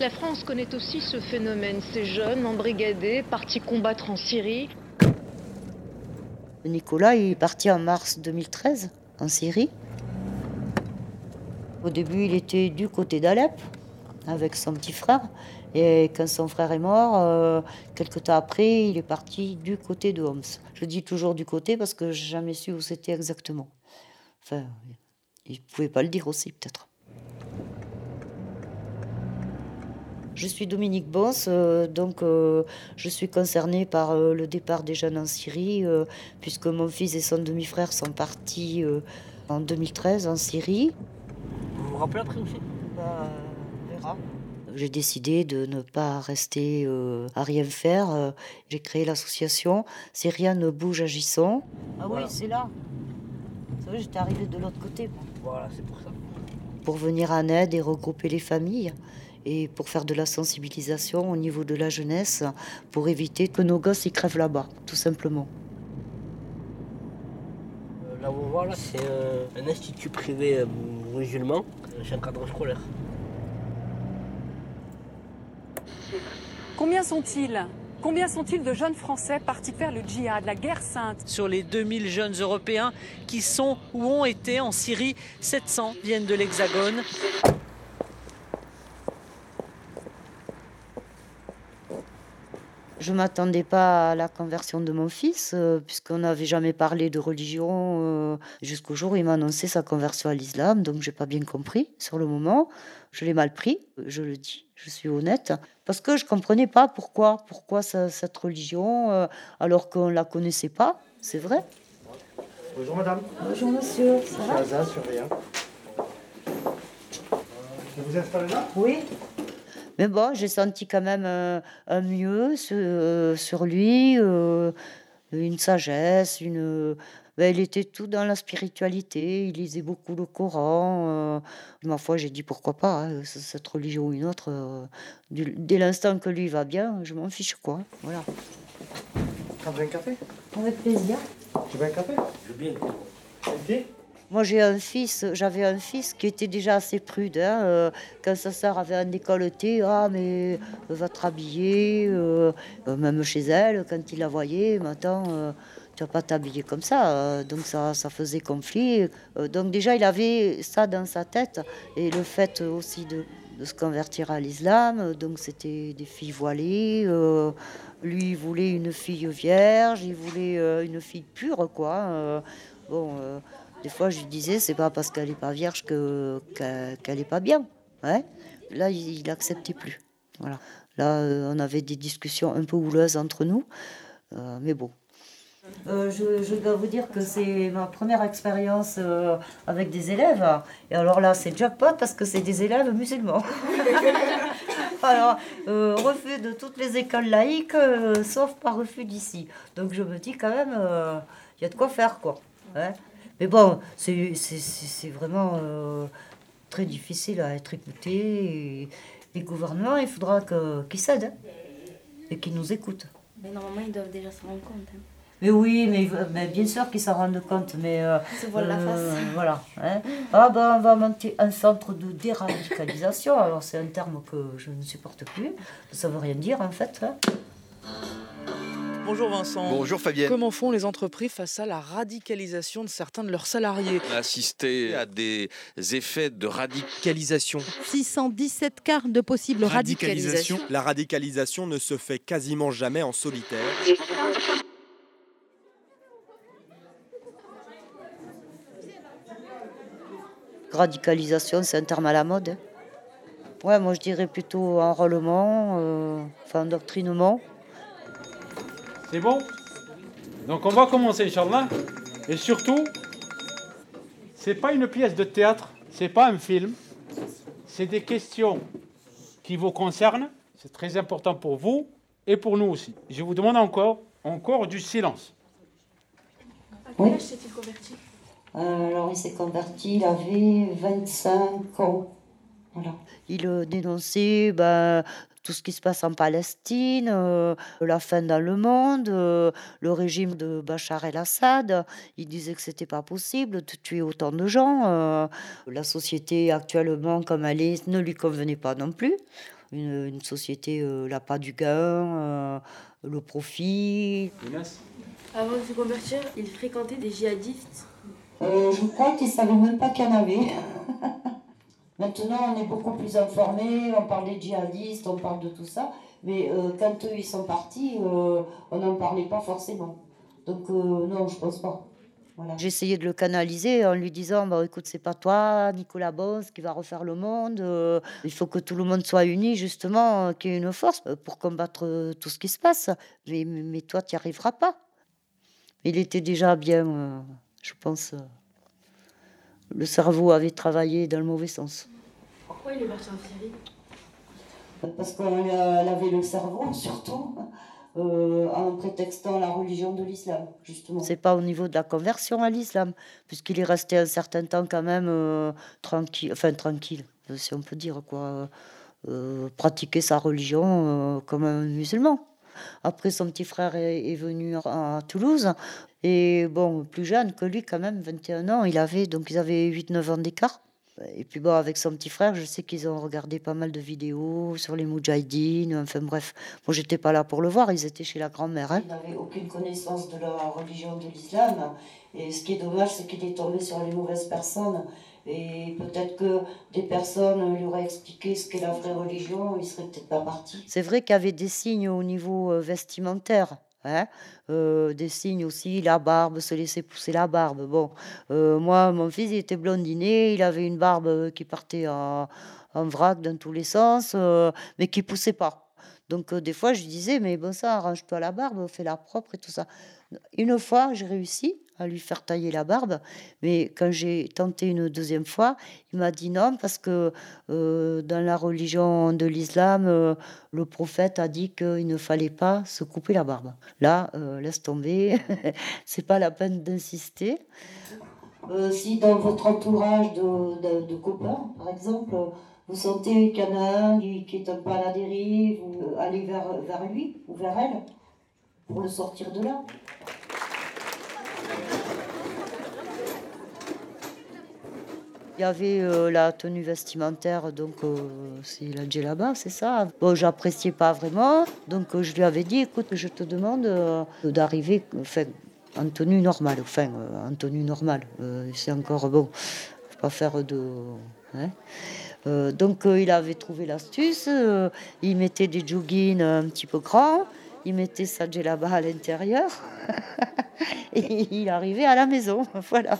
La France connaît aussi ce phénomène, ces jeunes embrigadés, partis combattre en Syrie. Nicolas est parti en mars 2013 en Syrie. Au début, il était du côté d'Alep avec son petit frère. Et quand son frère est mort, euh, quelques temps après, il est parti du côté de Homs. Je dis toujours du côté parce que j'ai jamais su où c'était exactement. Enfin, il ne pouvait pas le dire aussi, peut-être. Je suis Dominique Boss, euh, donc euh, je suis concernée par le départ des jeunes en Syrie, puisque mon fils et son demi-frère sont partis en 2013 en Syrie. Vous vous rappelez après aussi bah, j'ai décidé de ne pas rester euh, à rien faire. Euh, j'ai créé l'association C'est rien ne bouge agissons. Ah oui, c'est là. Vous savez, j'étais arrivée de l'autre côté. Voilà, c'est pour ça. Pour venir en aide et regrouper les familles et pour faire de la sensibilisation au niveau de la jeunesse pour éviter que nos gosses y crèvent là-bas, tout simplement. Euh, là où on voit, là, c'est un institut privé musulman. C'est un cadre scolaire. Combien sont-ils? Combien sont-ils de jeunes Français partis faire le djihad, la guerre sainte? Sur les 2000 jeunes Européens qui sont ou ont été en Syrie, 700 viennent de l'Hexagone. Je ne m'attendais pas à la conversion de mon fils, euh, puisqu'on n'avait jamais parlé de religion euh, jusqu'au jour où il m'a annoncé sa conversion à l'islam. Donc, j'ai pas bien compris sur le moment. Je l'ai mal pris, je le dis, je suis honnête, parce que je comprenais pas pourquoi, pourquoi cette religion, euh, alors qu'on la connaissait pas. C'est vrai. Bonjour madame. Bonjour monsieur. Ça va? Sur rien. Vous installez là? Oui. Mais bon, j'ai senti quand même euh, un mieux euh, sur, lui, euh, une sagesse, une. Ben, il était tout dans la spiritualité, il lisait beaucoup le Coran. ma foi, j'ai dit pourquoi pas, hein, cette religion ou une autre. dès l'instant que lui va bien, je m'en fiche quoi. Voilà. Prendre un café? Avec plaisir. Tu veux un café? Je veux bien. Un moi, j'ai un fils, j'avais un fils qui était déjà assez prude. Hein, euh, quand sa sœur avait un décolleté, ah, mais va te rhabiller, euh, même chez elle, quand il la voyait, maintenant, euh, tu vas pas t'habiller comme ça. donc, ça, ça faisait conflit. donc, déjà, il avait ça dans sa tête. Et le fait aussi de, se convertir à l'islam, donc, c'était des filles voilées. lui, il voulait une fille vierge, il voulait une fille pure, quoi. bon. Des fois, je lui disais, c'est pas parce qu'elle n'est pas vierge que, qu'elle n'est pas bien. Ouais. Là, il n'acceptait plus. Voilà. Là, euh, on avait des discussions un peu houleuses entre nous. Euh, mais bon. Euh, je, dois vous dire que c'est ma première expérience avec des élèves. Et alors là, c'est jackpot parce que c'est des élèves musulmans. alors, refus de toutes les écoles laïques, sauf par refus d'ici. Donc je me dis quand même, il y a de quoi faire, quoi. Ouais. Mais bon, c'est vraiment euh, très difficile à être écouté. Et les gouvernements, il faudra qu'ils cèdent hein, et qu'ils nous écoutent. Mais normalement, ils doivent déjà s'en rendre compte. Hein. Mais oui, mais, bien sûr qu'ils s'en rendent compte, mais... Euh, Se la euh, face. Voilà. Hein. Ah ben, on va monter un centre de déradicalisation. Alors, c'est un terme que je ne supporte plus. Ça veut rien dire, en fait. Bonjour Vincent. Bonjour Fabienne. Comment font les entreprises face à la radicalisation de certains de leurs salariés On a assisté à des effets de radicalisation. 617 cas de possible radicalisation. La radicalisation ne se fait quasiment jamais en solitaire. Radicalisation, c'est un terme à la mode. Ouais, moi je dirais plutôt enrôlement, euh, enfin endoctrinement. C'est bon? Donc on va commencer, Inch'Allah. Et surtout, c'est pas une pièce de théâtre, c'est pas un film. C'est des questions qui vous concernent. C'est très important pour vous et pour nous aussi. Je vous demande encore, encore du silence. À quel âge s'est-il converti? Euh, Alors il s'est converti, il avait 25 ans. Voilà. Il euh, dénonçait ben, tout ce qui se passe en Palestine, euh, la fin dans le monde, euh, le régime de Bachar el-Assad. Il disait que c'était pas possible de tuer autant de gens. Euh, la société actuellement comme elle est ne lui convenait pas non plus. une, une société euh, la pas du gain, euh, le profit. Avant de se convertir, il fréquentait des djihadistes. Euh, je crois qu'ils ne savaient même pas qu'il y en avait. Maintenant, on est beaucoup plus informés, on parle des djihadistes, on parle de tout ça. Mais euh, quand eux, ils sont partis, euh, on n'en parlait pas forcément. Donc euh, non, je pense pas. Essayé de le canaliser en lui disant bah, écoute, c'est pas toi, Nicolas Bos, qui va refaire le monde. il faut que tout le monde soit uni, justement, qu'il y ait une force pour combattre tout ce qui se passe. Mais, mais toi, tu n'y arriveras pas. Il était déjà bien, je pense. Euh, le cerveau avait travaillé dans le mauvais sens. Pourquoi il est parti en Syrie? Parce qu'on lui a lavé le cerveau, surtout, euh, en prétextant la religion de l'islam, justement. C'est pas au niveau de la conversion à l'islam, puisqu'il est resté un certain temps quand même euh, tranquille, enfin tranquille, euh, si on peut dire, quoi. euh, pratiquer sa religion euh, comme un musulman. Après, son petit frère est, est venu à Toulouse. Et bon, plus jeune que lui, quand même, 21 ans, il avait, donc ils avaient 8-9 ans d'écart. Et puis bon, avec son petit frère, je sais qu'ils ont regardé pas mal de vidéos sur les Moudjahidines, enfin bref. Moi, j'étais pas là pour le voir, ils étaient chez la grand-mère. Hein. Ils n'avaient aucune connaissance de la religion de l'islam. Et ce qui est dommage, c'est qu'il est tombé sur les mauvaises personnes. Et peut-être que des personnes lui auraient expliqué ce qu'est la vraie religion, il serait peut-être pas parti. C'est vrai qu'il y avait des signes au niveau euh, vestimentaire. Hein Euh, des signes aussi, la barbe, se laisser pousser la barbe. Bon, euh, moi, mon fils, il était blondiné, il avait une barbe qui partait en, en vrac dans tous les sens, euh, mais qui poussait pas. Donc, des fois, je disais, mais bon, ça, arrange-toi la barbe, fais-la propre et tout ça. Une fois, j'ai réussi à lui faire tailler la barbe, mais quand j'ai tenté une deuxième fois, il m'a dit non, parce que euh, dans la religion de l'islam, euh, le prophète a dit qu'il ne fallait pas se couper la barbe. Là, euh, laisse tomber, c'est pas la peine d'insister. Si dans votre entourage de, de- copains, par exemple, vous sentez qu'il y en a un qui, qui un peu à la dérive, vous allez vers, vers lui ou vers elle pour le sortir de là. Il y avait euh, la tenue vestimentaire, donc euh, c'est la djellaba, c'est ça. Bon, j'appréciais pas vraiment, donc euh, je lui avais dit, écoute, je te demande d'arriver, en tenue normale, enfin, en tenue normale. C'est encore bon, faut pas faire de. hein. Donc il avait trouvé l'astuce, il mettait des joggings un petit peu grands, il mettait sa djellaba à l'intérieur, et il arrivait à la maison, voilà.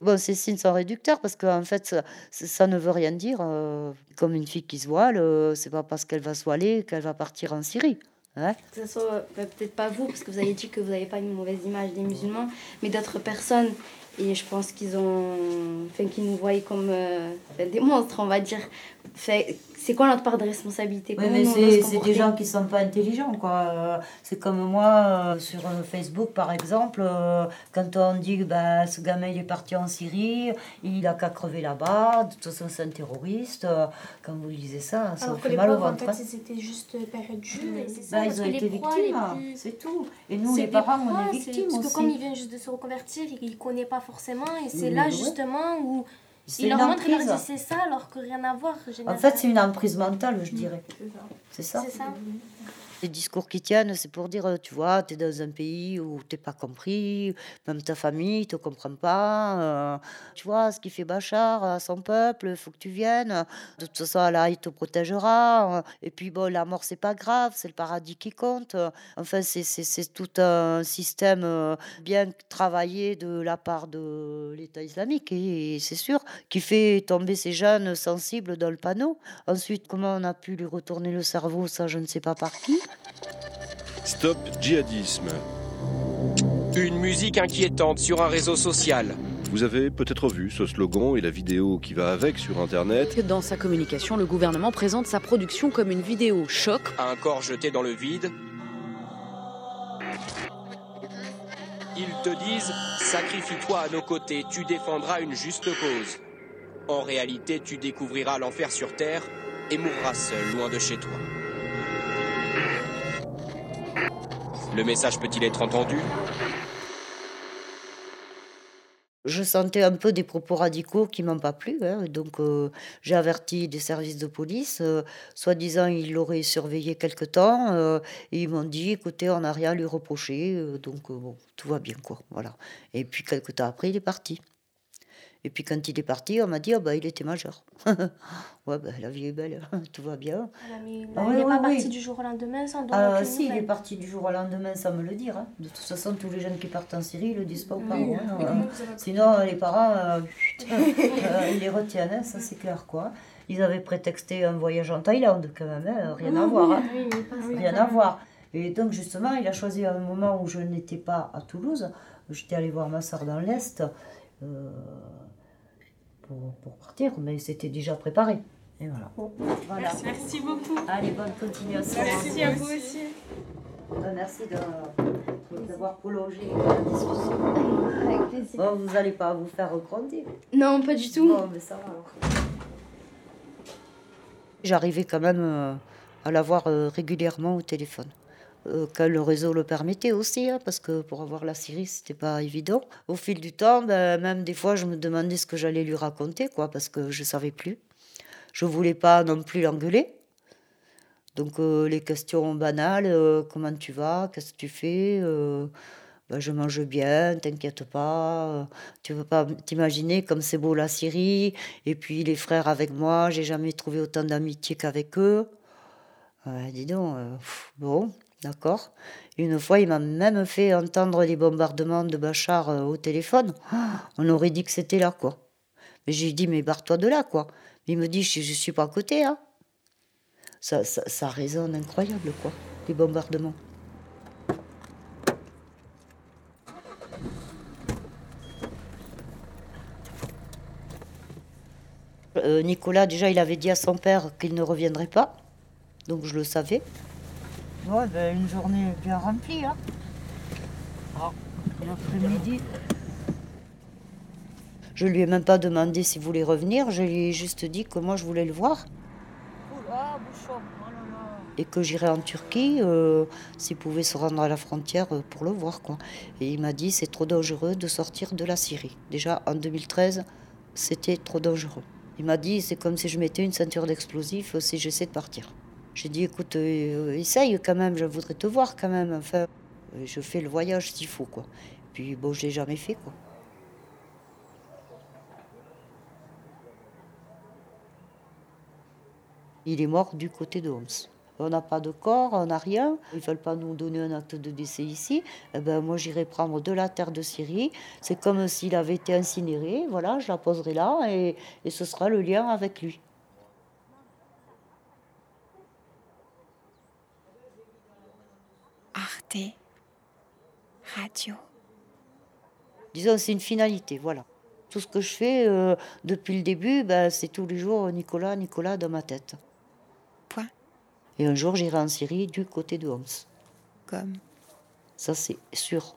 Bon, ces signes sont réducteurs parce qu'en fait, ça, ne veut rien dire. euh, comme une fille qui se voile, euh, c'est pas parce qu'elle va se voiler qu'elle va partir en Syrie. hein. Ce soit bah, peut-être pas vous, parce que vous avez dit que vous n'avez pas une mauvaise image des musulmans, mais d'autres personnes. Et je pense qu'ils ont. Enfin, qu'ils nous voient comme euh, des monstres, on va dire. Fait, c'est quoi notre part de responsabilité Oui, mais c'est des gens qui sont pas intelligents, quoi. Euh, C'est comme moi, euh, sur euh, Facebook, par exemple, euh, quand on dit que bah, ce gamin il est parti en Syrie, il a qu'à crever là-bas, de toute façon c'est un terroriste. Quand vous lisez ça, ça Alors vous fait les mal au en ventre. fait, hein. c'était juste période jus. et c'est ça, Bah, parce ils ont été proies, victimes, plus- c'est tout. Et nous, les parents, on proies, est c'est- victimes Parce que aussi. comme il vient juste de se reconvertir, il ne connaît pas forcément. Et c'est là, ouais. justement, où C'est il leur une montre, il leur dit emprise. c'est ça, alors que rien à voir. En fait, c'est une emprise mentale, je dirais. C'est ça. C'est ça. Les discours qui tiennent, c'est pour dire, tu vois, tu es dans un pays où t'es pas compris, même ta famille te comprend pas. euh, tu vois, ce qui fait Bachar son peuple, il faut que tu viennes. De toute façon, Allah, il te protégera. Et puis, bon, la mort, c'est pas grave, c'est le paradis qui compte. Enfin, c'est- tout un système euh, bien travaillé de la part de l'État islamique, et c'est sûr, qui fait tomber ces jeunes sensibles dans le panneau. Ensuite, comment on a pu lui retourner le cerveau, ça, je ne sais pas par qui. Stop djihadisme. Une musique inquiétante sur un réseau social. Vous avez peut-être vu ce slogan et la vidéo qui va avec sur Internet. Dans sa communication, le gouvernement présente sa production comme une vidéo choc. Un corps jeté dans le vide. Ils te disent Sacrifie-toi à nos côtés, tu défendras une juste cause. En réalité, tu découvriras l'enfer sur terre et mourras seul, loin de chez toi. Le message peut-il être entendu? Je sentais un peu des propos radicaux qui m'ont pas plu, hein, donc euh, j'ai averti des services de police. euh, Soi-disant, ils l'auraient surveillé quelque temps euh, et ils m'ont dit, écoutez, on n'a rien à lui reprocher, euh, donc bon, tout va bien, quoi. Voilà. Et puis quelque temps après, il est parti. Et puis quand il est parti, on m'a dit, ah bah, il était majeur. ouais, bah, la vie est belle, tout va bien. Ah, mais il Ah n'est oui, pas parti oui. du jour au lendemain sans Ah si, il est parti du jour au lendemain sans me le dire. hein. De toute façon, tous les jeunes qui partent en Syrie ne le disent pas aux Oui. parents. hein. Sinon, euh, les parents, euh, euh, ils les retiennent, ça c'est clair. quoi. Ils avaient prétexté un voyage en Thaïlande quand même, hein, rien à voir. Rien à voir. Et donc justement, il a choisi un moment où je n'étais pas à Toulouse. J'étais allée voir ma soeur dans l'Est pour, pour partir, mais c'était déjà préparé. Et voilà. Voilà. Merci beaucoup. Allez, bonne continuation. Merci à vous aussi. Euh, Merci de- d'avoir prolongé la discussion. Avec plaisir. Bon, vous n'allez pas vous faire gronder. Non, pas du tout. Bon, mais ça va alors. J'arrivais quand même euh, à l'avoir euh, régulièrement au téléphone. Euh, quand le réseau le permettait aussi, hein, parce que pour avoir la Syrie, c'était pas évident. Au fil du temps, ben, même des fois, je me demandais ce que j'allais lui raconter, quoi, parce que je savais plus. Je voulais pas non plus l'engueuler. Donc euh, les questions banales, euh, comment tu vas, qu'est-ce que tu fais, ben, je mange bien, t'inquiète pas, tu veux pas t'imaginer comme c'est beau la Syrie, et puis les frères avec moi, j'ai jamais trouvé autant d'amitié qu'avec eux. Dis donc, bon, d'accord. Une fois, il m'a même fait entendre les bombardements de Bachar euh, au téléphone. Ah, On aurait dit que c'était là, quoi. Mais j'ai dit, mais barre-toi de là, quoi. Il me dit, je, je suis pas à côté, hein. Ça, ça, résonne incroyable, quoi, les bombardements. Euh, Nicolas, déjà, il avait dit à son père qu'il ne reviendrait pas. Donc je le savais. Ouais, ben, une journée bien remplie, hein. Ah, l'après-midi. Je lui ai même pas demandé s'il voulait revenir, je lui ai juste dit que moi je voulais le voir et que j'irais en Turquie euh, s'il pouvait se rendre à la frontière euh, pour le voir. Quoi. Et il m'a dit c'est trop dangereux de sortir de la Syrie. Déjà en 2013, c'était trop dangereux. Il m'a dit c'est comme si je mettais une ceinture d'explosifs euh, si j'essaie de partir. J'ai dit écoute, euh, essaye quand même, je voudrais te voir quand même. Enfin, je fais le voyage s'il faut. Quoi. Puis bon, je l'ai jamais fait. quoi. Il est mort du côté de Homs. On n'a pas de corps, on n'a rien. Ils ne veulent pas nous donner un acte de décès ici. Eh ben, moi, j'irai prendre de la terre de Syrie. C'est comme s'il avait été incinéré. Voilà, je la poserai là et, et ce sera le lien avec lui. Arte Radio. Disons, c'est une finalité, voilà. Tout ce que je fais euh, depuis le début, ben, c'est tous les jours Nicolas, Nicolas dans ma tête. Point. Et un jour, j'irai en Syrie du côté de Homs. Comme Ça, c'est sûr.